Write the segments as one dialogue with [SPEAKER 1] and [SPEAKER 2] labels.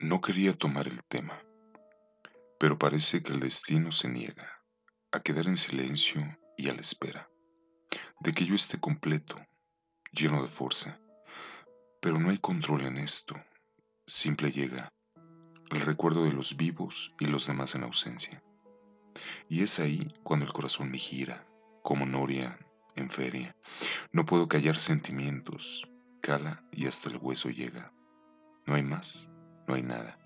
[SPEAKER 1] No quería tomar el tema, pero parece que el destino se niega a quedar en silencio y a la espera de que yo esté completo, lleno de fuerza. Pero no hay control en esto. Simple llega el recuerdo de los vivos y los demás en ausencia. Y es ahí cuando el corazón me gira, como noria en feria. No puedo callar sentimientos, cala y hasta el hueso llega. No hay más, no hay nada.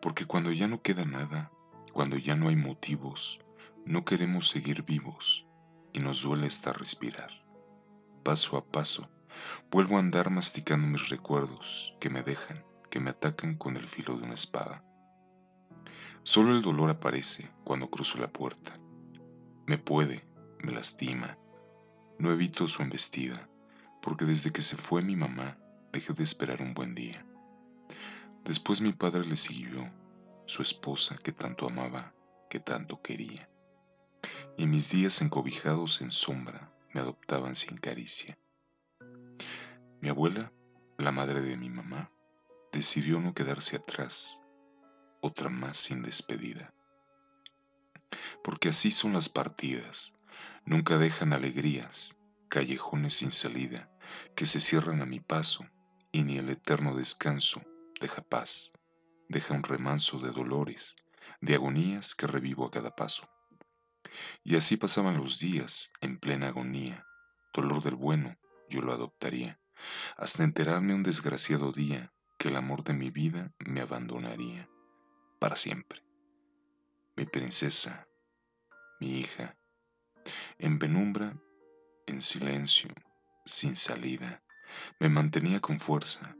[SPEAKER 1] Porque cuando ya no queda nada, cuando ya no hay motivos, no queremos seguir vivos y nos duele hasta respirar. Paso a paso, vuelvo a andar masticando mis recuerdos que me dejan, que me atacan con el filo de una espada. Solo el dolor aparece cuando cruzo la puerta. Me puede, me lastima. No evito su embestida, porque desde que se fue mi mamá dejé de esperar un buen día. Después mi padre le siguió, su esposa que tanto amaba, que tanto quería y mis días encobijados en sombra me adoptaban sin caricia. Mi abuela, la madre de mi mamá, decidió no quedarse atrás, otra más sin despedida. Porque así son las partidas, nunca dejan alegrías, callejones sin salida, que se cierran a mi paso, y ni el eterno descanso deja paz, deja un remanso de dolores, de agonías que revivo a cada paso. Y así pasaban los días, en plena agonía. Dolor del bueno, yo lo adoptaría, hasta enterarme un desgraciado día que el amor de mi vida me abandonaría, para siempre. Mi princesa, mi hija, en penumbra, en silencio, sin salida, me mantenía con fuerza,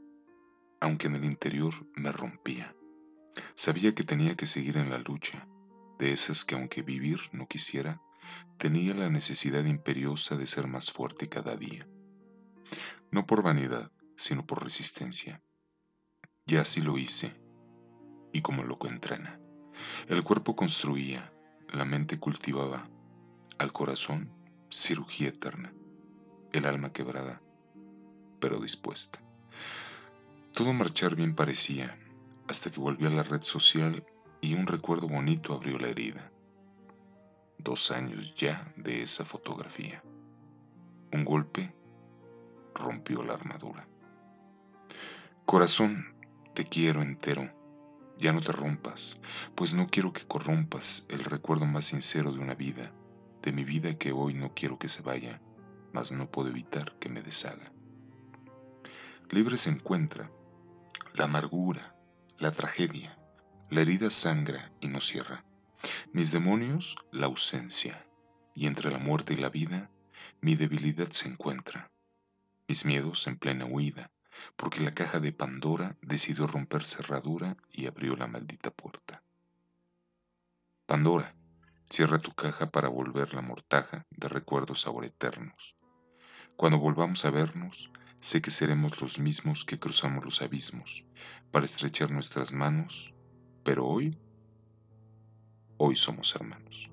[SPEAKER 1] aunque en el interior me rompía. Sabía que tenía que seguir en la lucha, de esas que aunque vivir no quisiera, tenía la necesidad imperiosa de ser más fuerte cada día. No por vanidad, sino por resistencia. Y así lo hice, y como loco entrena. El cuerpo construía, la mente cultivaba, al corazón cirugía eterna, el alma quebrada, pero dispuesta. Todo marchar bien parecía, hasta que volví a la red social y un recuerdo bonito abrió la herida. Dos años ya de esa fotografía. Un golpe rompió la armadura. Corazón, te quiero entero. Ya no te rompas, pues no quiero que corrompas el recuerdo más sincero de una vida, de mi vida que hoy no quiero que se vaya, mas no puedo evitar que me deshaga. Libre se encuentra la amargura, la tragedia, la herida sangra y no cierra. Mis demonios, la ausencia. Y entre la muerte y la vida, mi debilidad se encuentra. Mis miedos en plena huida, porque la caja de Pandora decidió romper cerradura y abrió la maldita puerta. Pandora, cierra tu caja para volver la mortaja de recuerdos ahora eternos. Cuando volvamos a vernos, sé que seremos los mismos que cruzamos los abismos para estrechar nuestras manos pero hoy, hoy somos hermanos.